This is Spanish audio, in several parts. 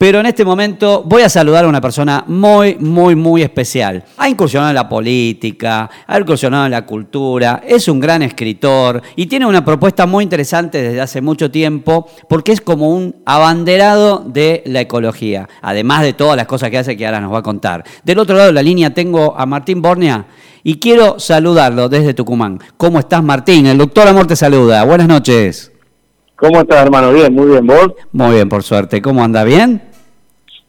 Pero en este momento voy a saludar a una persona muy, muy, muy especial. Ha incursionado en la política, ha incursionado en la cultura, es un gran escritor y tiene una propuesta muy interesante desde hace mucho tiempo porque es como un abanderado de la ecología, además de todas las cosas que hace que ahora nos va a contar. Del otro lado de la línea tengo a Martín Bornea y quiero saludarlo desde Tucumán. ¿Cómo estás, Martín? El doctor Amor te saluda. Buenas noches. ¿Cómo estás, hermano? Bien, muy bien. ¿Vos? Muy bien, por suerte. ¿Cómo anda? ¿Bien?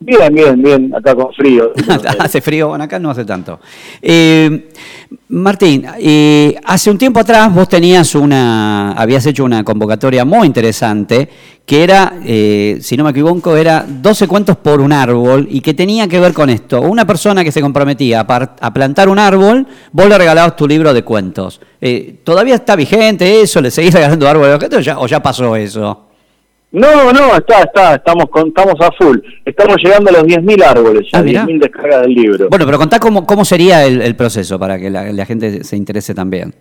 Bien, bien, bien, acá con frío. hace frío, bueno, acá no hace tanto. Eh, Martín, eh, hace un tiempo atrás vos tenías una, habías hecho una convocatoria muy interesante, que era, eh, si no me equivoco, era 12 cuentos por un árbol y que tenía que ver con esto. Una persona que se comprometía a, plantar un árbol, vos le regalabas tu libro de cuentos. ¿Todavía está vigente eso? ¿Le seguís regalando árboles o ya pasó eso? No, no, está, está, estamos, estamos a full. Estamos llegando a los 10.000 árboles, ya ah, 10.000 descargas del libro. Bueno, pero contá cómo, cómo sería el, proceso para que la, gente se interese también.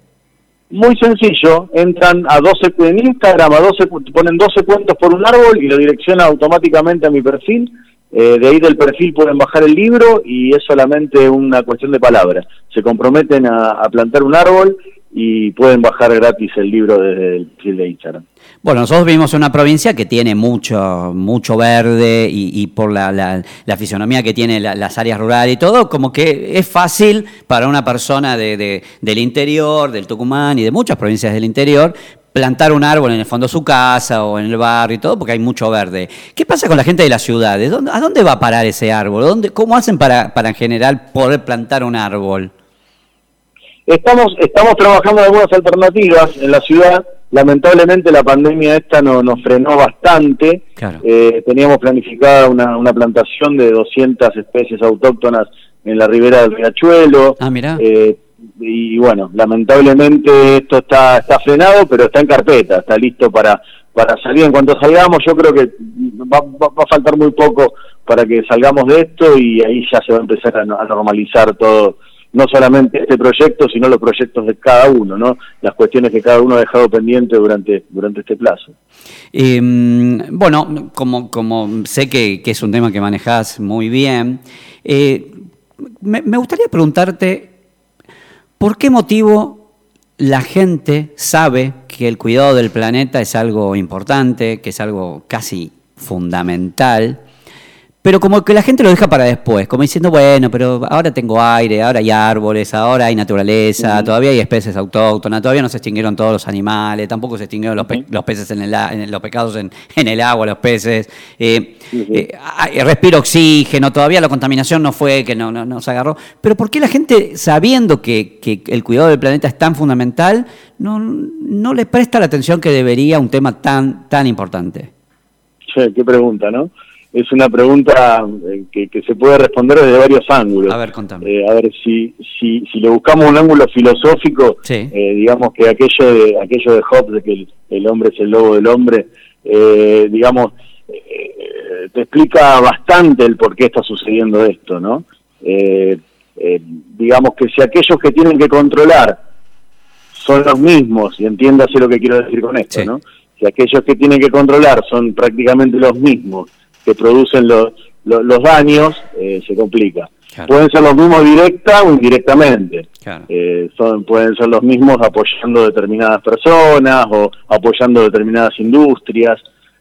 Muy sencillo, entran a 12, en Instagram, a 12, ponen 12 cuentos por un árbol y lo direcciona automáticamente a mi perfil. Eh, de ahí del perfil pueden bajar el libro y es solamente una cuestión de palabras. Se comprometen a, a plantar un árbol y pueden bajar gratis el libro desde el perfil de Instagram. Bueno, nosotros vivimos en una provincia que tiene mucho, mucho verde y, por la, la, fisonomía que tiene las áreas rurales y todo, como que es fácil para una persona de, del interior, del Tucumán y de muchas provincias del interior, plantar un árbol en el fondo de su casa o en el barrio y todo, porque hay mucho verde. ¿Qué pasa con la gente de las ciudades? ¿A dónde va a parar ese árbol? ¿Dónde, ¿Cómo hacen para, para en general poder plantar un árbol? Estamos, estamos trabajando en algunas alternativas en la ciudad Lamentablemente la pandemia esta no, nos frenó bastante. Eh, teníamos planificada una, una, plantación de 200 especies autóctonas en la ribera del riachuelo. Ah, mira. Eh, y bueno, lamentablemente esto está, está frenado, pero está en carpeta, está listo para, para salir. En cuanto salgamos, yo creo que va, va, a faltar muy poco para que salgamos de esto y ahí ya se va a empezar a normalizar todo no solamente este proyecto, sino los proyectos de cada uno, ¿no? Las cuestiones que cada uno ha dejado pendiente durante, durante este plazo. Em, bueno, como, como sé que, es un tema que manejas muy bien, eh, me gustaría preguntarte, ¿por qué motivo la gente sabe que el cuidado del planeta es algo importante, que es algo casi fundamental? Pero como que la gente lo deja para después, como diciendo, bueno, pero ahora tengo aire, ahora hay árboles, ahora hay naturaleza, todavía hay especies autóctonas, todavía no se extinguieron todos los animales, tampoco se extinguieron los, peces en, el, los pecados en, el agua, los peces. Eh, eh, respiro oxígeno, todavía la contaminación no fue que no, no, se agarró. Pero ¿por qué la gente, sabiendo que, que el cuidado del planeta es tan fundamental, no, no le presta la atención que debería a un tema tan, tan importante? Sí, qué pregunta, ¿no? Es una pregunta eh, que, se puede responder desde varios ángulos. A ver, contame. Eh, a ver, si, si, si le buscamos un ángulo filosófico, eh, digamos que aquello de, aquello de Hobbes, de que el, hombre es el lobo del hombre, digamos, te explica bastante el por qué está sucediendo esto, ¿no? digamos que si aquellos que tienen que controlar son los mismos, y entiéndase lo que quiero decir con esto, ¿no? Si aquellos que tienen que controlar son prácticamente los mismos, que producen los, los, daños, eh, se complica. Pueden ser los mismos directa o indirectamente. Eh, son, pueden ser los mismos apoyando determinadas personas o apoyando determinadas industrias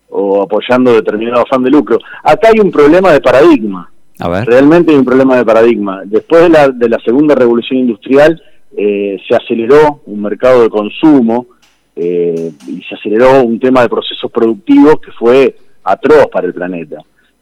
o apoyando determinado afán de lucro. Acá hay un problema de paradigma. Realmente hay un problema de paradigma. Después de la, de la segunda revolución industrial eh, se aceleró un mercado de consumo y se aceleró un tema de procesos productivos que fue atroz para el planeta.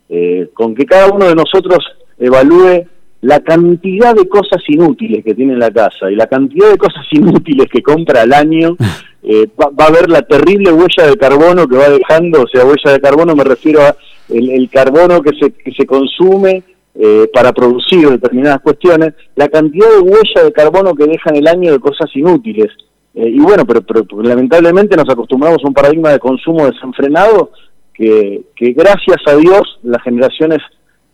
Eh, con que cada uno de nosotros evalúe la cantidad de cosas inútiles que tiene en la casa y la cantidad de cosas inútiles que compra al año, eh, va, a ver la terrible huella de carbono que va dejando, o sea, huella de carbono me refiero a el, carbono que se, que se consume eh, para producir determinadas cuestiones, la cantidad de huella de carbono que deja en el año de cosas inútiles. y bueno, pero, pero, lamentablemente nos acostumbramos a un paradigma de consumo desenfrenado que, gracias a Dios las generaciones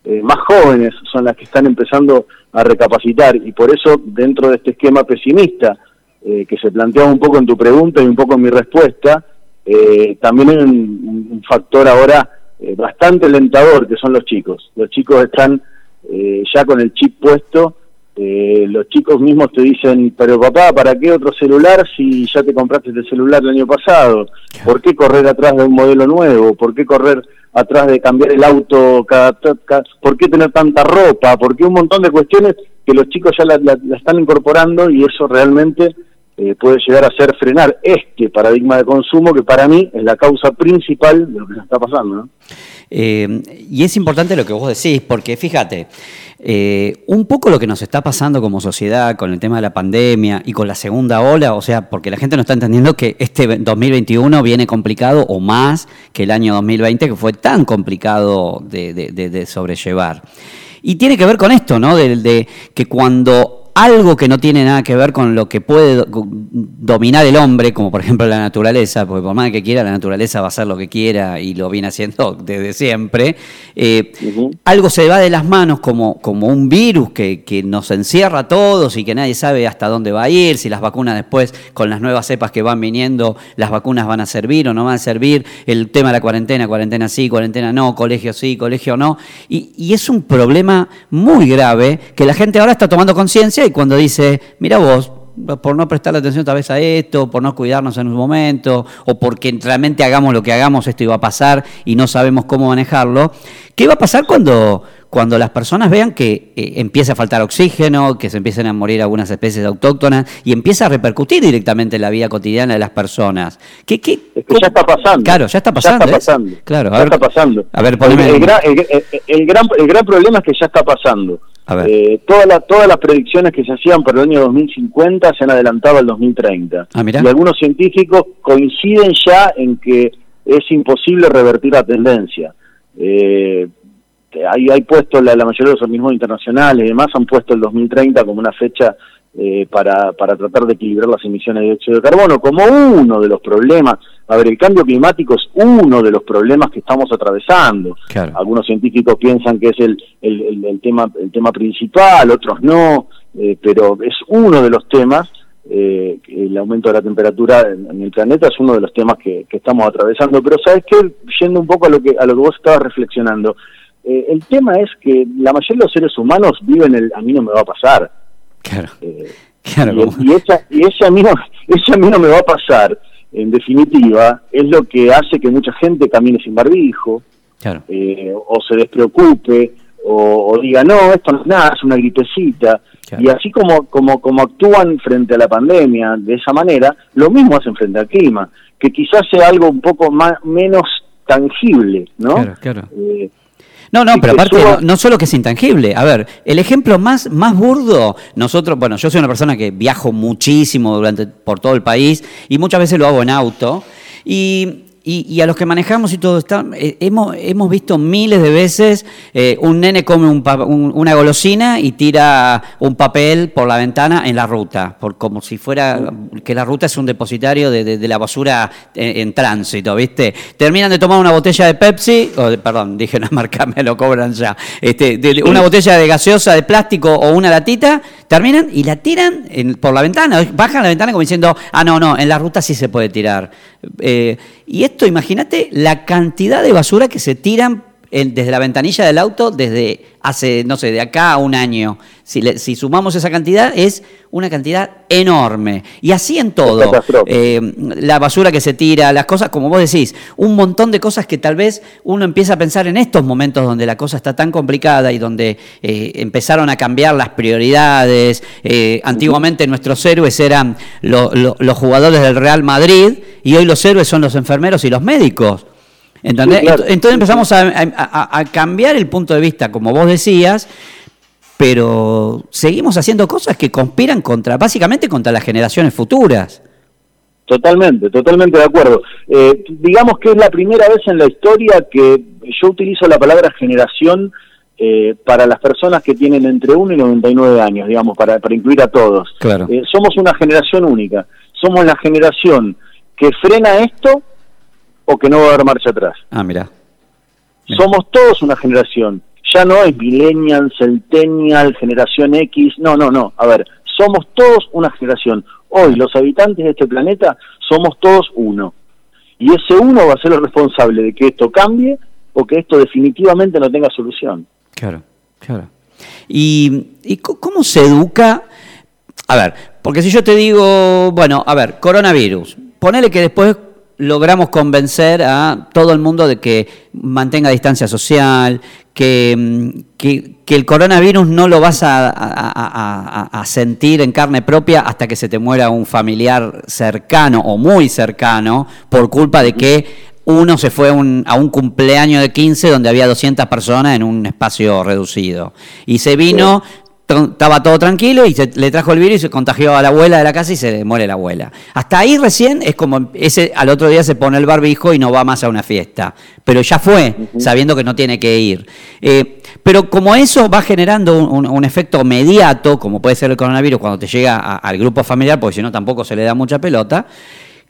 eh, más jóvenes son las que están empezando a recapacitar y por eso dentro de este esquema pesimista eh, que se planteaba un poco en tu pregunta y un poco en mi respuesta, eh, también hay un, factor ahora eh, bastante alentador, que son los chicos. Los chicos están ya con el chip puesto, eh, los chicos mismos te dicen, pero papá, ¿para qué otro celular si ya te compraste este celular el año pasado? ¿Por qué correr atrás de un modelo nuevo? ¿Por qué correr atrás de cambiar el auto cada, ¿Por qué tener tanta ropa? ¿Por qué un montón de cuestiones que los chicos ya la están incorporando y eso realmente eh, puede llegar a ser frenar este paradigma de consumo que para mí es la causa principal de lo que está pasando. Eh, y es importante lo que vos decís, porque fíjate, eh, un poco lo que nos está pasando como sociedad con el tema de la pandemia y con la segunda ola, o sea, porque la gente no está entendiendo que este 2021 viene complicado o más que el año 2020, que fue tan complicado de, sobrellevar. Y tiene que ver con esto, ¿no? de que cuando algo que no tiene nada que ver con lo que puede dominar el hombre, como por ejemplo la naturaleza, porque por más que quiera, la naturaleza va a hacer lo que quiera y lo viene haciendo desde siempre, eh, algo se va de las manos como, como un virus que, que, nos encierra a todos y que nadie sabe hasta dónde va a ir, si las vacunas después, con las nuevas cepas que van viniendo, las vacunas van a servir o no van a servir, el tema de la cuarentena, cuarentena sí, cuarentena no, colegio sí, colegio no, y, y es un problema muy grave que la gente ahora está tomando conciencia y cuando dice, mira vos, por no prestarle atención tal vez a esto, por no cuidarnos en un momento, o porque realmente hagamos lo que hagamos, esto iba a pasar y no sabemos cómo manejarlo. ¿Qué va a pasar cuando, cuando las personas vean que eh, empieza a faltar oxígeno, que se empiecen a morir algunas especies autóctonas y empieza a repercutir directamente en la vida cotidiana de las personas? ¿Qué, qué, es que ya está pasando. Claro, ya está pasando. Ya está pasando. Claro, ya está pasando. A ver, el, gran, el, gran, el gran problema es que ya está pasando. Eh, todas, todas las predicciones que se hacían para el año 2050 se han adelantado al 2030. Ah, y algunos científicos coinciden ya en que es imposible revertir la tendencia. Eh, hay, hay puesto la, mayoría de los organismos internacionales y demás han puesto el 2030 como una fecha eh, para, para tratar de equilibrar las emisiones de dióxido de carbono como uno de los problemas. A ver, el cambio climático es uno de los problemas que estamos atravesando. Algunos científicos piensan que es el, el, tema, el tema principal, otros no, eh, pero es uno de los temas. Eh, el aumento de la temperatura en, el planeta es uno de los temas que, que, estamos atravesando. Pero sabes qué, yendo un poco a lo que a lo que vos estabas reflexionando, eh, el tema es que la mayoría de los seres humanos viven el a mí no me va a pasar. Claro. Eh, y, esa, y ese, a mí no, ese a mí no me va a pasar, en definitiva, es lo que hace que mucha gente camine sin barbijo, eh, o se despreocupe, o, diga, no, esto no es nada, es una gripecita. Y así como, como, como actúan frente a la pandemia de esa manera, lo mismo hacen frente al clima, que quizás sea algo un poco más menos tangible, ¿no? Claro, claro. Eh, no, no, pero aparte, no, solo que es intangible. A ver, el ejemplo más, más burdo, nosotros, bueno, yo soy una persona que viajo muchísimo durante, por todo el país y muchas veces lo hago en auto. Y y, a los que manejamos y todo, está, eh, hemos, hemos visto miles de veces eh, un nene come una golosina y tira un papel por la ventana en la ruta, por, como si fuera que la ruta es un depositario de, la basura en, tránsito, ¿viste? Terminan de tomar una botella de Pepsi, perdón, dije una marca, me lo cobran ya, este, una botella de gaseosa de plástico o una latita, terminan y la tiran por la ventana, bajan la ventana como diciendo, ah, no, no, en la ruta sí se puede tirar. Eh, y esto, imagínate la cantidad de basura que se tiran desde la ventanilla del auto desde hace, no sé, de acá a un año. Si, si sumamos esa cantidad, es una cantidad enorme. Y así en todo. Eh, la basura que se tira, las cosas, como vos decís, un montón de cosas que tal vez uno empieza a pensar en estos momentos donde la cosa está tan complicada y donde eh, empezaron a cambiar las prioridades. Eh, antiguamente nuestros héroes eran los jugadores del Real Madrid y hoy los héroes son los enfermeros y los médicos. Entonces empezamos a, cambiar el punto de vista, como vos decías, pero seguimos haciendo cosas que conspiran contra, básicamente contra las generaciones futuras. Totalmente, totalmente de acuerdo. Eh, digamos que es la primera vez en la historia que yo utilizo la palabra generación eh, para las personas que tienen entre 1 y 99 años, digamos, para, para incluir a todos. Claro. Eh, somos una generación única. Somos la generación que frena esto o que no va a haber marcha atrás. Ah, mira. Somos todos una generación. Ya no es millennial, centennial, generación X. No, no, no. A ver, somos todos una generación. Hoy los habitantes de este planeta somos todos uno. Y ese uno va a ser el responsable de que esto cambie o que esto definitivamente no tenga solución. Claro, claro. ¿Y, cómo se educa? A ver, porque si yo te digo, bueno, a ver, coronavirus, ponele que después logramos convencer a todo el mundo de que mantenga distancia social, que, mm, el coronavirus no lo vas a, a, sentir en carne propia hasta que se te muera un familiar cercano o muy cercano por culpa de que uno se fue a un cumpleaños de 15 donde había 200 personas en un espacio reducido. Y se vino, estaba todo tranquilo y se, le trajo el virus y se contagió a la abuela de la casa y se muere la abuela. Hasta ahí recién es como ese al otro día se pone el barbijo y no va más a una fiesta. Pero ya fue, sabiendo que no tiene que ir. Eh, pero como eso va generando un, efecto mediato, como puede ser el coronavirus cuando te llega al grupo familiar, porque si no tampoco se le da mucha pelota,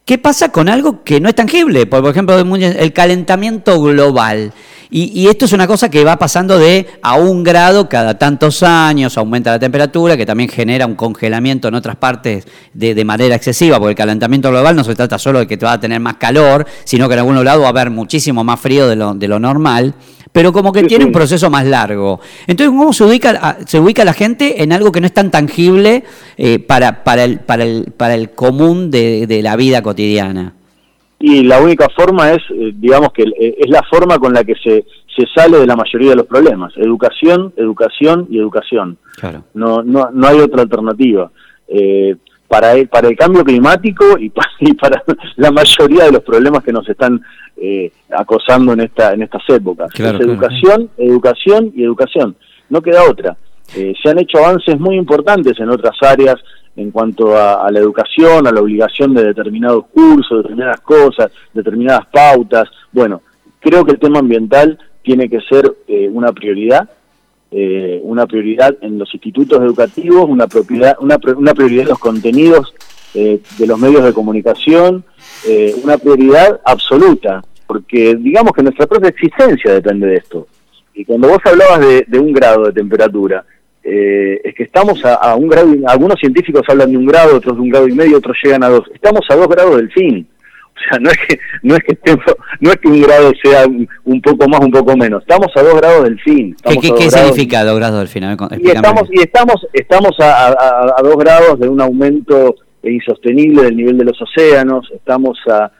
¿Qué pasa con algo que no es tangible? Por ejemplo, el calentamiento global. Y, esto es una cosa que va pasando de a un grado cada tantos años, aumenta la temperatura, que también genera un congelamiento en otras partes de, manera excesiva, porque el calentamiento global no se trata solo de que te va a tener más calor, sino que en algún lado va a haber muchísimo más frío de lo, de lo normal pero como que tiene un proceso más largo. Entonces, ¿cómo se ubica, se ubica la gente en algo que no es tan tangible eh, para, para, el, para, el, para el común de, la vida cotidiana? Y la única forma es, eh, digamos que eh, es la forma con la que se, se sale de la mayoría de los problemas. Educación, educación y educación. Claro. No, no, no hay otra alternativa. Eh, para el, para el cambio climático y para, la mayoría de los problemas que nos están eh, acosando en esta en estas épocas. educación, educación y educación. No queda otra. Eh, se han hecho avances muy importantes en otras áreas en cuanto a, la educación, a la obligación de determinados cursos, determinadas cosas, determinadas pautas. Bueno, creo que el tema ambiental tiene que ser eh, una prioridad eh, una prioridad en los institutos educativos, una, propiedad, una, una prioridad en los contenidos eh, de los medios de comunicación, eh, una prioridad absoluta, porque digamos que nuestra propia existencia depende de esto. Y cuando vos hablabas de, un grado de temperatura, es que estamos a, a, un grado, algunos científicos hablan de un grado, otros de un grado y medio, otros llegan a dos. Estamos a dos grados del fin. O sea, no es que no es que no es que un grado sea un poco más, un poco menos. Estamos a dos grados del fin. ¿Qué, significa dos grados del fin? y estamos y estamos estamos a, dos grados de un aumento insostenible del nivel de los océanos. Estamos a,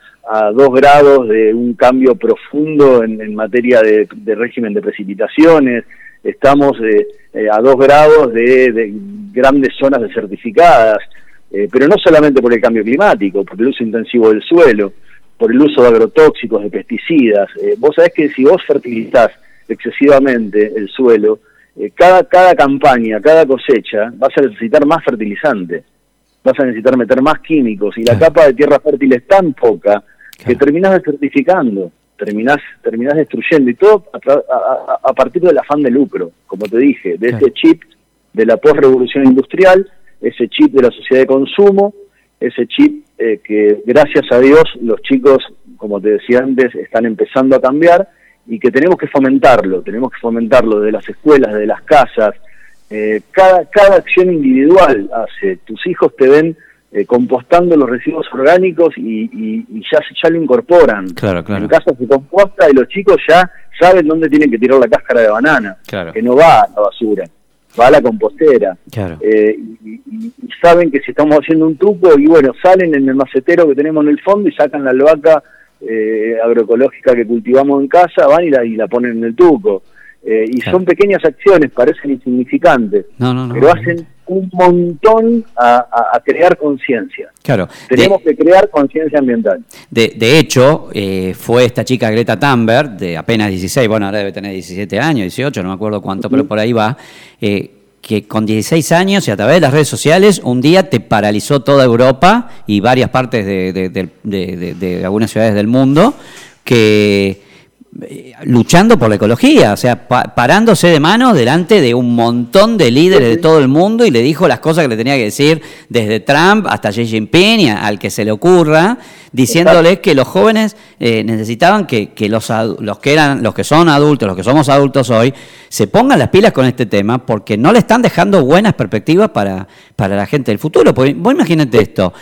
dos grados de un cambio profundo en, materia de, régimen de precipitaciones. Estamos eh, eh, a dos grados de, de grandes zonas desertificadas. Eh, pero no solamente por el cambio climático, por el uso intensivo del suelo, por el uso de agrotóxicos, de pesticidas. Eh, vos sabés que si vos fertilizás excesivamente el suelo, eh, cada, cada campaña, cada cosecha, vas a necesitar más fertilizante, vas a necesitar meter más químicos y la capa de tierra fértil es tan poca que terminás desertificando, terminás, terminás destruyendo y todo a, partir del afán de lucro, como te dije, de este chip de la postrevolución industrial ese chip de la sociedad de consumo, ese chip eh, que gracias a Dios los chicos, como te decía antes, están empezando a cambiar y que tenemos que fomentarlo, tenemos que fomentarlo de las escuelas, de las casas, eh, cada, cada acción individual hace, tus hijos te ven eh, compostando los residuos orgánicos y, ya, ya lo incorporan. Claro, claro. En casa se composta y los chicos ya saben dónde tienen que tirar la cáscara de banana, que no va a la basura va a la compostera. Eh, y, saben que si estamos haciendo un truco, y bueno, salen en el macetero que tenemos en el fondo y sacan la albahaca eh, agroecológica que cultivamos en casa, van y la, y la ponen en el tuco. Eh, y son pequeñas acciones, parecen insignificantes, pero hacen un montón a, crear conciencia. Claro. Tenemos que crear conciencia ambiental. De, de hecho, fue esta chica Greta Thunberg, de apenas 16, bueno, ahora debe tener 17 años, 18, no me acuerdo cuánto, pero por ahí va, que con 16 años y a través de las redes sociales un día te paralizó toda Europa y varias partes de, algunas ciudades del mundo que eh, luchando por la ecología, o sea, parándose de mano delante de un montón de líderes de todo el mundo y le dijo las cosas que le tenía que decir desde Trump hasta Xi Jinping, al que se le ocurra, diciéndoles que los jóvenes eh, necesitaban que, los, los, que eran, los que son adultos, los que somos adultos hoy, se pongan las pilas con este tema porque no le están dejando buenas perspectivas para, para la gente del futuro. Porque, vos imagínate esto,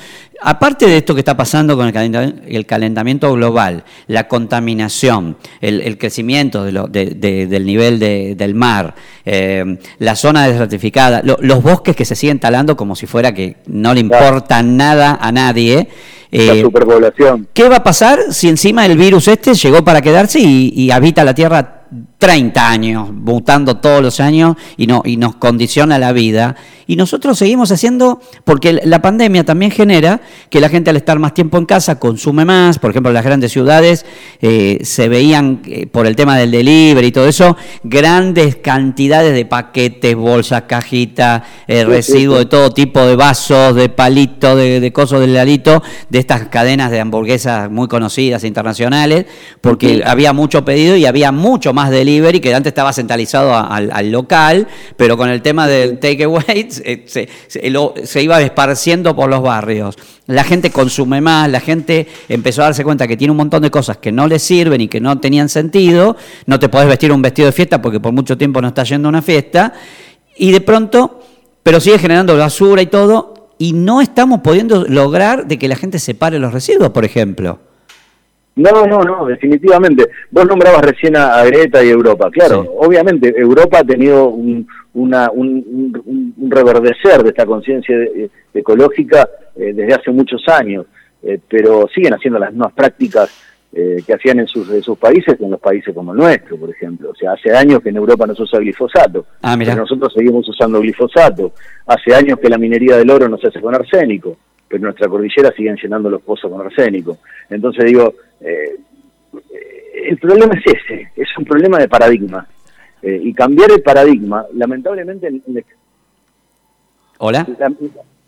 aparte de esto que está pasando con el calentamiento, global, la contaminación, el, crecimiento del nivel del mar, eh, la zona desertificada, los bosques que se siguen talando como si fuera que no le importa nada a nadie. la eh, superpoblación. ¿Qué va a pasar si encima el virus este llegó para quedarse y habita la Tierra 30 años, mutando todos los años y, no, y nos condiciona la vida. Y nosotros seguimos haciendo, porque la pandemia también genera que la gente al estar más tiempo en casa consume más. Por ejemplo, en las grandes ciudades eh, se veían, eh, por el tema del delivery y todo eso, grandes cantidades de paquetes, bolsas, cajitas, eh, residuos de todo tipo, de vasos, de palitos, de, de cosas del alito, de estas cadenas de hamburguesas muy conocidas internacionales, porque había mucho pedido y había mucho más delivery que antes estaba centralizado al, local, pero con el tema del takeaway se, se, iba esparciendo por los barrios. La gente consume más, la gente empezó a darse cuenta que tiene un montón de cosas que no le sirven y que no tenían sentido. No te podés vestir un vestido de fiesta porque por mucho tiempo no estás yendo a una fiesta. Y de pronto, pero sigue generando basura y todo, y no estamos pudiendo lograr de que la gente separe los residuos, por ejemplo. No, no, no, definitivamente. Vos nombrabas recién a, Greta y Europa. Claro, obviamente Europa ha tenido un, una, un, reverdecer de esta conciencia ecológica eh, desde hace muchos años, eh, pero siguen haciendo las mismas prácticas eh, que hacían en sus, sus países en los países como el nuestro, por ejemplo. O sea, hace años que en Europa no se usa glifosato, ah, pero nosotros seguimos usando glifosato. Hace años que la minería del oro no se hace con arsénico pero nuestra cordillera siguen llenando los pozos con arsénico. Entonces digo, eh, el problema es ese, es un problema de paradigma. Eh, y cambiar el paradigma, lamentablemente... ¿Hola?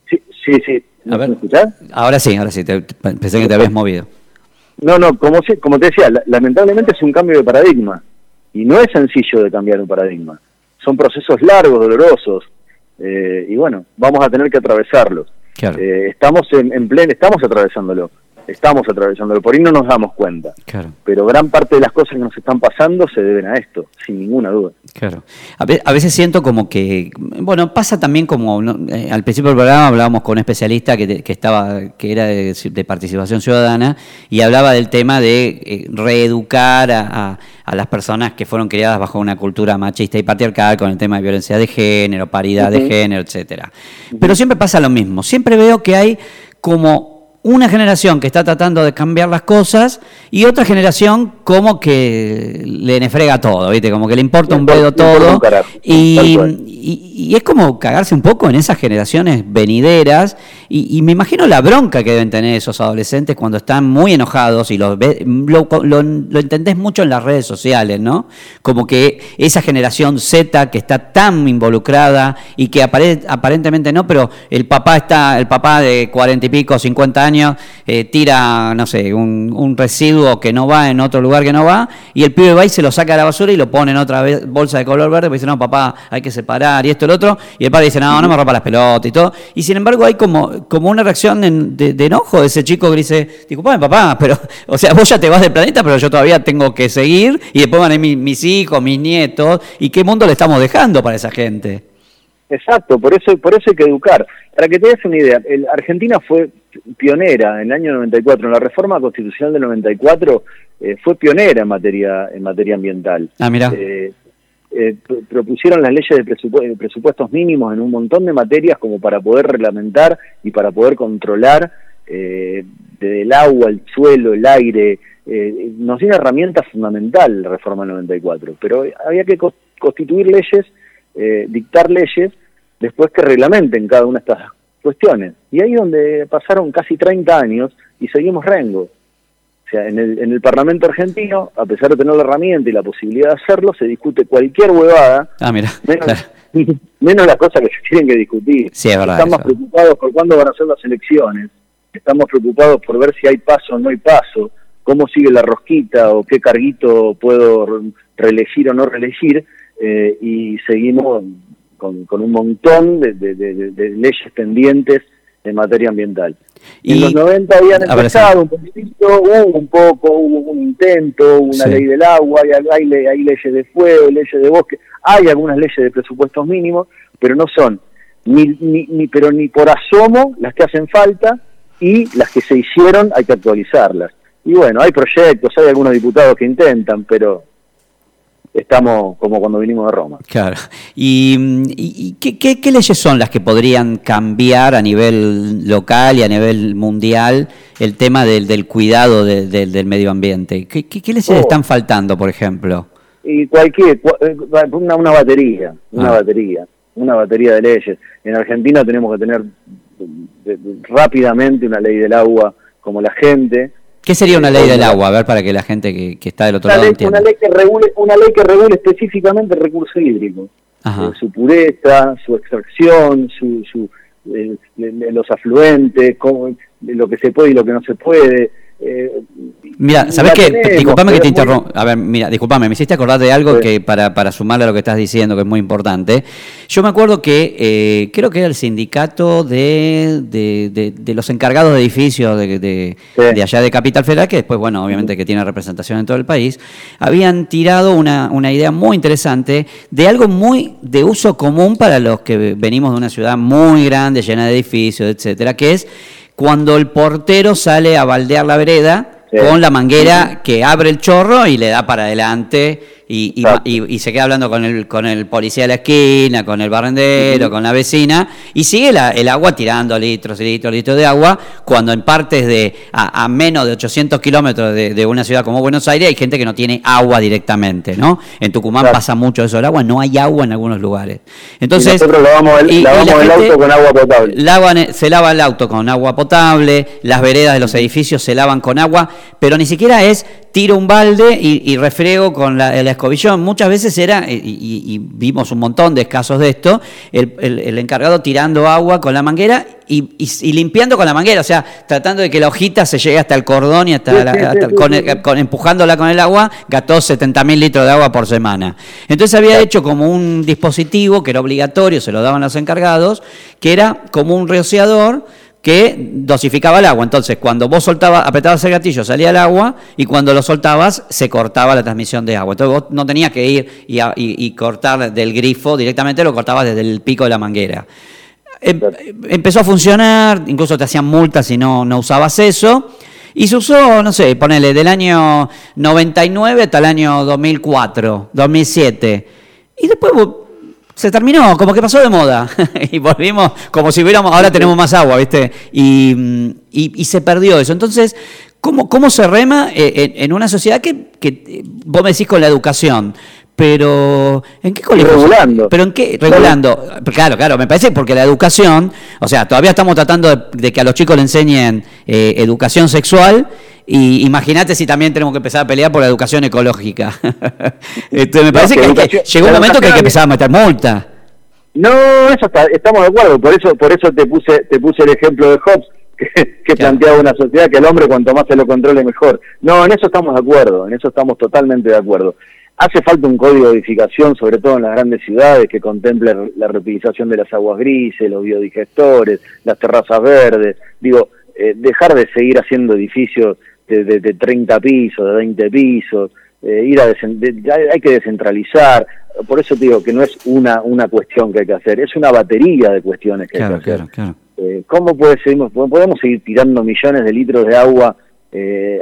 sí, sí, sí. ¿Me escuchás? Ahora sí, ahora sí, pensé que te habías movido. No, no, como, como te decía, lamentablemente es un cambio de paradigma. Y no es sencillo de cambiar un paradigma. Son procesos largos, dolorosos. Eh, y bueno, vamos a tener que atravesarlos. Eh, estamos en, en pleno, estamos atravesándolo estamos atravesándolo, por ahí no nos damos cuenta. Claro. Pero gran parte de las cosas que nos están pasando se deben a esto, sin ninguna duda. Claro. A, veces siento como que, bueno, pasa también como, eh, al principio del programa hablábamos con un especialista que, estaba, que era de, participación ciudadana y hablaba del tema de eh, reeducar a, las personas que fueron criadas bajo una cultura machista y patriarcal con el tema de violencia de género, paridad de género, etcétera. Pero siempre pasa lo mismo. Siempre veo que hay como una generación que está tratando de cambiar las cosas y otra generación como que le nefrega todo, ¿viste? Como que le importa un pedo todo. Y, y, es como cagarse un poco en esas generaciones venideras. Y, me imagino la bronca que deben tener esos adolescentes cuando están muy enojados y lo, lo, lo, entendés mucho en las redes sociales, ¿no? Como que esa generación Z que está tan involucrada y que aparentemente no, pero el papá está, el papá de cuarenta y pico, cincuenta años, eh, tira, no sé, un, residuo que no va en otro lugar que no va, y el pibe va y se lo saca a la basura y lo pone en otra bolsa de color verde, porque dice, no, papá, hay que separar, y esto y lo otro, y el padre dice, no, no me rompa las pelotas y todo, y sin embargo hay como, como una reacción de, enojo de ese chico que dice, disculpame papá, pero, o sea, vos ya te vas del planeta, pero yo todavía tengo que seguir, y después van a ir mis hijos, mis nietos, y qué mundo le estamos dejando para esa gente. Exacto, por eso, por eso hay que educar. Para que te des una idea, el, Argentina fue pionera en el año 94, en la reforma constitucional del 94 eh, fue pionera en materia en materia ambiental. Ah, mira. Eh, eh, propusieron las leyes de, presupuestos mínimos en un montón de materias como para poder reglamentar y para poder controlar desde el agua, el suelo, el aire. nos dio una herramienta fundamental la reforma del 94, pero había que constituir leyes eh, dictar leyes después que reglamenten cada una de estas cuestiones. Y ahí donde pasaron casi 30 años y seguimos rengo. O sea, en el, en el Parlamento argentino, a pesar de tener la herramienta y la posibilidad de hacerlo, se discute cualquier huevada, ah, mira, menos, las cosas que se tienen que discutir. Estamos preocupados por cuándo van a ser las elecciones, estamos preocupados por ver si hay paso o no hay paso, cómo sigue la rosquita o qué carguito puedo reelegir o no reelegir, eh, y seguimos con, un montón de, leyes pendientes en materia ambiental. Y, en los 90 habían empezado un poquito, hubo un poco, hubo un intento, una ley del agua, hay, hay, leyes de fuego, leyes de bosque, hay algunas leyes de presupuestos mínimos, pero no son ni, ni, ni, pero ni por asomo las que hacen falta y las que se hicieron hay que actualizarlas. Y bueno, hay proyectos, hay algunos diputados que intentan, pero estamos como cuando vinimos de Roma. Claro. ¿Y, qué, leyes son las que podrían cambiar a nivel local y a nivel mundial el tema del, cuidado del medio ambiente? ¿Qué, leyes oh. están faltando, por ejemplo? Y cualquier, eh, una, una batería, una ah. batería, una batería de leyes. En Argentina tenemos que tener eh, rápidamente una ley del agua como la gente, ¿Qué sería una ley del agua? A ver, para que la gente que, está del otro lado entienda. Una ley, que regule, una ley que regule específicamente el recurso hídrico. Eh, su pureza, su extracción, su, su eh, los afluentes, cómo, lo que se puede y lo que no se puede. Eh, mira, ¿sabes qué? Disculpame que te interrumpa. A ver, mira, disculpame, me hiciste acordar de algo que para, para sumarle a lo que estás diciendo, que es muy importante. Yo me acuerdo que eh, creo que era el sindicato de, de, los encargados de edificios de, de, allá de Capital Federal, que después, bueno, obviamente que tiene representación en todo el país, habían tirado una, una idea muy interesante de algo muy de uso común para los que venimos de una ciudad muy grande, llena de edificios, etcétera, que es cuando el portero sale a baldear la vereda con la manguera que abre el chorro y le da para adelante y, y, se queda hablando con el, con el policía de la esquina, con el barrendero, con la vecina, y sigue el agua tirando litros y litros, litros de agua, cuando en partes de a, menos de 800 kilómetros de, una ciudad como Buenos Aires hay gente que no tiene agua directamente, ¿no? En Tucumán pasa mucho eso del agua, no hay agua en algunos lugares. Entonces, nosotros lavamos el, lavamos el auto con agua potable. se lava el auto con agua potable, las veredas de los edificios se lavan con agua, pero ni siquiera es tiro un balde y, refrego con la, el escobillón. Muchas veces era, y, vimos un montón de casos de esto, el, encargado tirando agua con la manguera y, limpiando con la manguera, o sea, tratando de que la hojita se llegue hasta el cordón y hasta, con, empujándola con el agua, gastó 70 mil litros de agua por semana. Entonces había hecho como un dispositivo que era obligatorio, se lo daban los encargados, que era como un rociador que dosificaba el agua. Entonces, cuando vos soltabas, apretabas el gatillo, salía el agua, y cuando lo soltabas, se cortaba la transmisión de agua. Entonces, vos no tenías que ir y, cortar del grifo directamente, lo cortabas desde el pico de la manguera. Em, empezó a funcionar, incluso te hacían multas si no, no usabas eso. Y se usó, no sé, ponele, del año 99 hasta el año 2004, 2007. Y después se terminó, como que pasó de moda. y volvimos como si hubiéramos, ahora tenemos más agua, ¿viste? Y, y, se perdió eso. Entonces, ¿cómo, cómo se rema eh, en, una sociedad que, que, vos me decís con la educación? Pero, ¿en qué colegio? Regulando. ¿Pero en qué? Regulando. Claro, claro, me parece porque la educación, o sea, todavía estamos tratando de, que a los chicos le enseñen eh, educación sexual y imagínate si también tenemos que empezar a pelear por la educación ecológica. Entonces, me parece que, llegó un momento que hay que empezar a meter multa. No, eso estamos de acuerdo, por eso por eso te puse te puse el ejemplo de Hobbes que, que planteaba una sociedad que el hombre cuanto más se lo controle mejor. No, en eso estamos de acuerdo, en eso estamos totalmente de acuerdo. Hace falta un código de edificación, sobre todo en las grandes ciudades, que contemple la reutilización de las aguas grises, los biodigestores, las terrazas verdes. Digo, eh, dejar de seguir haciendo edificios de, de, 30 pisos, de 20 pisos, eh, ir a hay que descentralizar. Por eso digo que no es una, una cuestión que hay que hacer, es una batería de cuestiones que hay que hacer. Eh, ¿Cómo puede podemos seguir tirando millones de litros de agua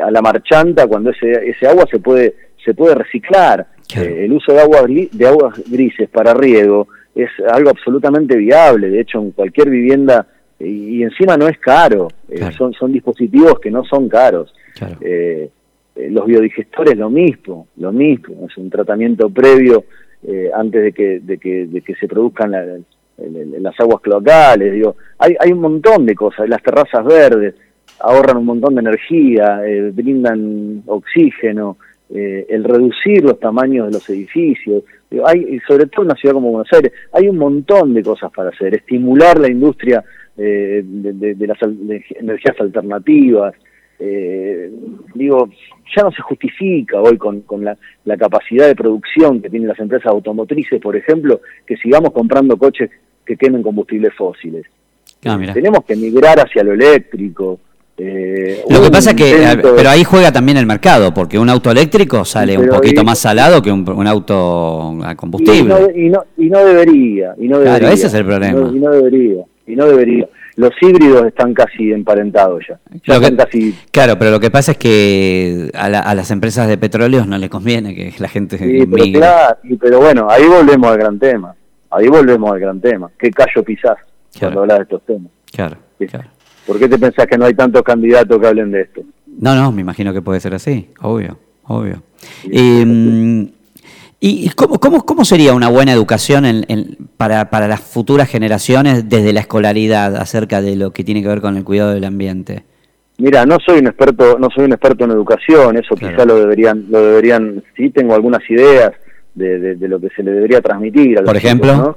a la marchanta cuando ese, ese agua se puede se puede reciclar. Eh, el uso de, agua, de aguas grises para riego es algo absolutamente viable. De hecho, en cualquier vivienda, y, encima no es caro, eh, son, son dispositivos que no son caros. Eh, los biodigestores lo mismo, lo mismo, es un tratamiento previo antes de que, de que, de que se produzcan las aguas cloacales, digo, hay, hay un montón de cosas, las terrazas verdes ahorran un montón de energía, brindan oxígeno, eh, el reducir los tamaños de los edificios, hay, sobre todo en una ciudad como Buenos Aires, hay un montón de cosas para hacer, estimular la industria eh, de, las energías alternativas, eh, digo, ya no se justifica hoy con, con la, capacidad de producción que tienen las empresas automotrices, por ejemplo, que sigamos comprando coches que quemen combustibles fósiles. Ah, Tenemos que migrar hacia lo eléctrico, eh, lo que pasa es que, pero ahí juega también el mercado, porque un auto eléctrico sale un poquito más salado que un, auto a combustible. Y no, y no, debería, y no debería. Claro, ese es el problema. y no debería, y no debería. los híbridos están casi emparentados ya. Claro, pero lo que pasa es que a, las empresas de petróleos no les conviene que la gente sí, pero, claro, pero bueno, ahí volvemos al gran tema. Ahí volvemos al gran tema. ¿Qué callo pisás cuando hablas de estos temas? Claro, claro. ¿Por qué te pensás que no hay tantos candidatos que hablen de esto? No, no, me imagino que puede ser así, obvio, obvio. Em, ¿Y cómo, cómo, cómo, sería una buena educación para, para, las futuras generaciones desde la escolaridad acerca de lo que tiene que ver con el cuidado del ambiente? Mira, no soy un experto, no soy un experto en educación, eso quizá lo deberían, lo deberían, sí tengo algunas ideas de, de, lo que se le debería transmitir. A Por ejemplo.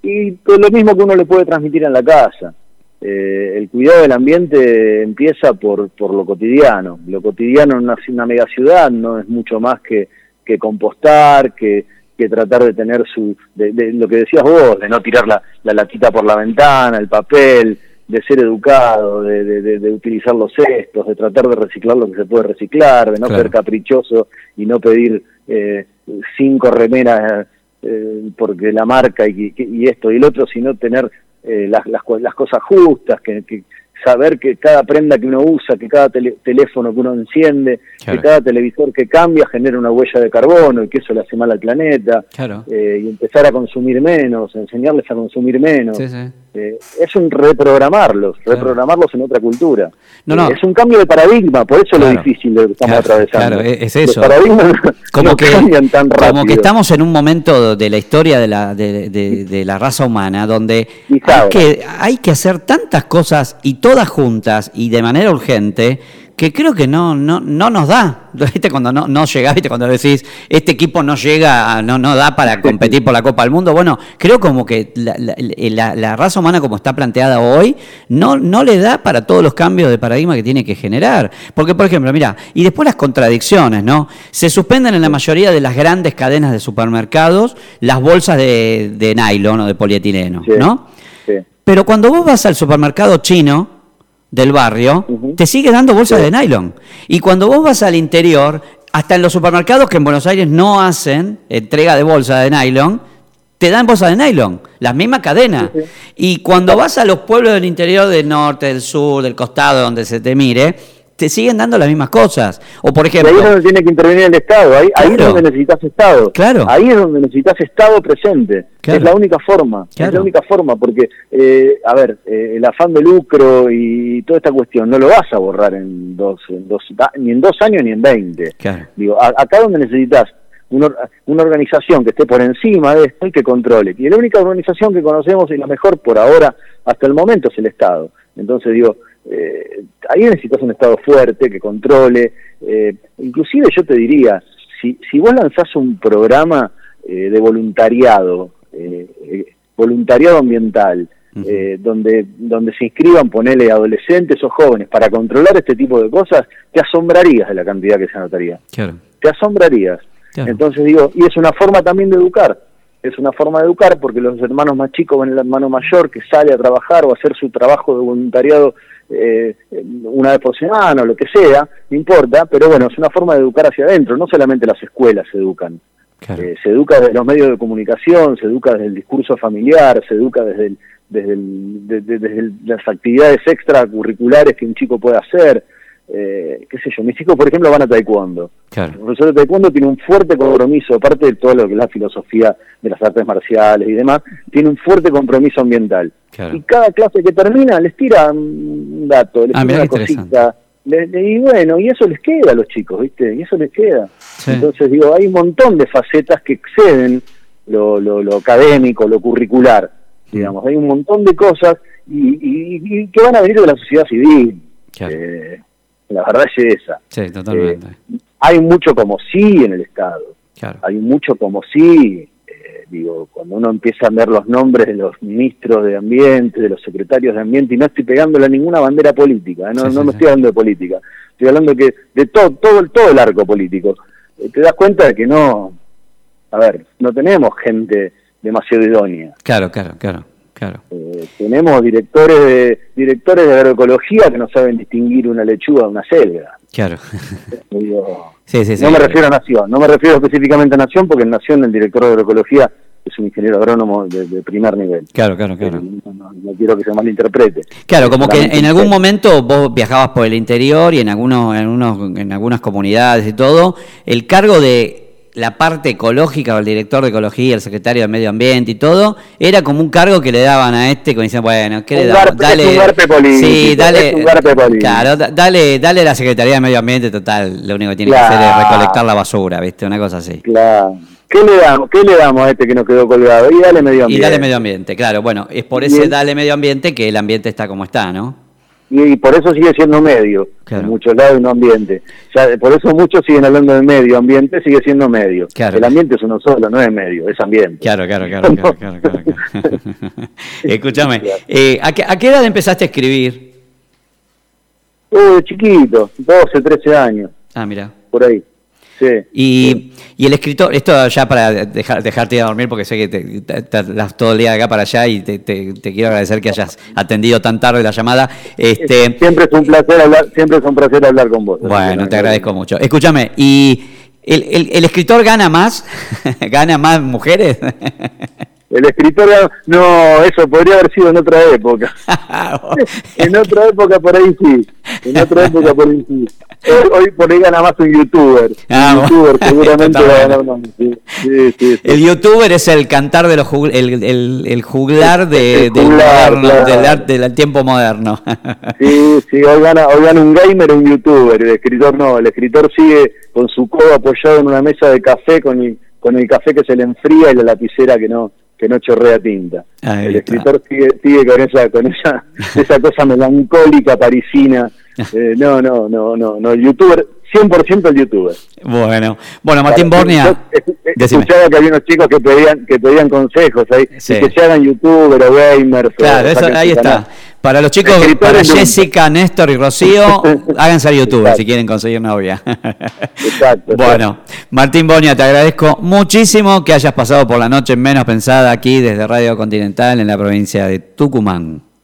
Y pues, lo mismo que uno le puede transmitir en la casa. Eh, el cuidado del ambiente empieza por, por lo cotidiano. Lo cotidiano en una, una mega ciudad no es mucho más que que compostar, que, que tratar de tener su, de, lo que decías vos, de no tirar la, la, latita por la ventana, el papel, de ser educado, de, de, utilizar los cestos, de tratar de reciclar lo que se puede reciclar, de no ser caprichoso y no pedir eh, cinco remeras eh, porque la marca y, y, esto y el otro, sino tener eh, las, las, las, cosas justas, que, que, saber que cada prenda que uno usa, que cada teléfono que uno enciende, que cada televisor que cambia genera una huella de carbono y que eso le hace mal al planeta, eh, y empezar a consumir menos, enseñarles a consumir menos. Eh, es un reprogramarlos, reprogramarlos en otra cultura. No, Es un cambio de paradigma, por eso es lo difícil de lo que estamos atravesando. Claro, es eso. como que, tan rápido. Como que estamos en un momento de la historia de la, de, la raza humana donde hay que, hay que hacer tantas cosas y todas juntas y de manera urgente que creo que no, no, no nos da. ¿Viste? Cuando no, no llega, ¿viste? cuando decís, este equipo no llega, no, no da para competir por la Copa del Mundo. Bueno, creo como que la, la, raza humana como está planteada hoy no, no le da para todos los cambios de paradigma que tiene que generar. Porque, por ejemplo, mira, y después las contradicciones, ¿no? Se suspenden en la mayoría de las grandes cadenas de supermercados las bolsas de, de nylon o de polietileno, ¿no? Pero cuando vos vas al supermercado chino, del barrio, te sigue dando bolsas de nylon. Y cuando vos vas al interior, hasta en los supermercados que en Buenos Aires no hacen entrega de bolsa de nylon, te dan bolsas de nylon, la misma cadena. Y cuando vas a los pueblos del interior del norte, del sur, del costado, donde se te mire, te siguen dando las mismas cosas. O por ejemplo... ahí es donde tiene que intervenir el Estado, ahí, ahí es donde necesitas Estado. Claro. Ahí es donde necesitas Estado presente. Es la única forma, es la única forma, porque, eh, a ver, eh, el afán de lucro y toda esta cuestión no lo vas a borrar en dos, en dos ni en dos años ni en veinte. Digo, acá donde necesitas una, una, organización que esté por encima de esto y que controle. Y la única organización que conocemos y la mejor por ahora, hasta el momento, es el Estado. Entonces digo, eh, ahí necesitas un Estado fuerte que controle. Eh, inclusive yo te diría, si, si vos lanzás un programa eh, de voluntariado, eh, voluntariado ambiental, donde, donde se inscriban, ponele adolescentes o jóvenes para controlar este tipo de cosas, te asombrarías de la cantidad que se anotaría. Te asombrarías. Entonces digo, y es una forma también de educar es una forma de educar porque los hermanos más chicos ven el hermano mayor que sale a trabajar o a hacer su trabajo de voluntariado eh, una vez por semana o lo que sea, no importa, pero bueno, es una forma de educar hacia adentro, no solamente las escuelas se educan. Eh, se educa desde los medios de comunicación, se educa desde el discurso familiar, se educa desde, desde, desde las actividades extracurriculares que un chico puede hacer, eh, qué sé yo, mis hijos, por ejemplo, van a taekwondo. El profesor de taekwondo tiene un fuerte compromiso, aparte de todo lo que es la filosofía de las artes marciales y demás, tiene un fuerte compromiso ambiental. Y cada clase que termina les tira un dato, les ah, tira una cosita. y bueno, y eso les queda a los chicos, ¿viste? Y eso les queda. Entonces, digo, hay un montón de facetas que exceden lo, lo, académico, lo curricular, digamos. Hay un montón de cosas y, que van a venir de la sociedad civil. Eh, la verdad es esa. Sí, totalmente. Eh, hay mucho como sí en el Estado. Hay mucho como sí. Eh, digo, cuando uno empieza a ver los nombres de los ministros de Ambiente, de los secretarios de Ambiente, y no estoy pegándole a ninguna bandera política, ¿eh? no, no me estoy hablando de política, estoy hablando que de todo, todo, todo el arco político. te das cuenta de que no, a ver, no tenemos gente demasiado idónea. Claro, claro, claro. Claro. Eh, tenemos directores de, directores de agroecología que no saben distinguir una lechuga de una selga. Claro. no me refiero a Nación, no me refiero específicamente a Nación porque en Nación el director de agroecología es un ingeniero agrónomo de, primer nivel. Claro, claro, claro. No, quiero que se malinterprete. Claro, como que en algún momento vos viajabas por el interior y en algunos, en unos, en algunas comunidades y todo, el cargo de la parte ecológica o el director de ecología, el secretario de medio ambiente y todo, era como un cargo que le daban a este, como dicen, bueno, ¿qué le damos? Dale, sí, dale, claro, dale, dale la Secretaría de Medio Ambiente, total, lo único que tiene que hacer es recolectar la basura, ¿viste? Una cosa así. Claro. ¿Qué le damos? ¿Qué le damos a este que nos quedó colgado? Y dale medio ambiente. Y dale medio ambiente, claro. Bueno, es por ese dale medio ambiente que el ambiente está como está, ¿no? Y, por eso sigue siendo medio, en muchos lados no ambiente. por eso muchos siguen hablando de medio ambiente, sigue siendo medio. El ambiente es uno solo, no es medio, es ambiente. Claro, claro, claro. claro, Escúchame, eh, ¿a, qué, edad empezaste a escribir? Uh, chiquito, 12, 13 años. Ah, mira. Por ahí. Y, y, el escritor, esto ya para dejar, dejarte ir a dormir, porque sé que te, estás todo el día de acá para allá y te, quiero agradecer que hayas atendido tan tarde la llamada. Este, siempre es un placer hablar, siempre es un placer hablar con vos. Bueno, te agradezco mucho. Escúchame, ¿y el, el escritor gana más? ¿Gana más mujeres? El escritor, no, eso podría haber sido en otra época. en otra época por ahí sí. En otra época por ahí sí. Hoy, por ahí gana más un youtuber. Ah, youtuber seguramente va a ganar más. El youtuber es el cantar de los el, el, juglar, de, del, moderno, del, tiempo moderno. sí, sí, hoy gana, hoy gana un gamer un youtuber. El escritor no, el escritor sigue con su codo apoyado en una mesa de café con el, con el café que se le enfría y la lapicera que no que no chorrea tinta. el escritor sigue, sigue, con esa con esa esa cosa melancólica parisina. Eh, no, no, no, no, no, el youtuber 100% el youtuber. Bueno, bueno, Martín Bornia. Escuchaba que había unos chicos que pedían que pedían consejos ahí, que se hagan youtuber o gamer. Claro, eso, ahí está. Para los chicos, para Jessica, Néstor y Rocío, háganse youtuber si quieren conseguir novia. Exacto. Bueno, Martín Bornia, te agradezco muchísimo que hayas pasado por la noche menos pensada aquí desde Radio Continental en la provincia de Tucumán.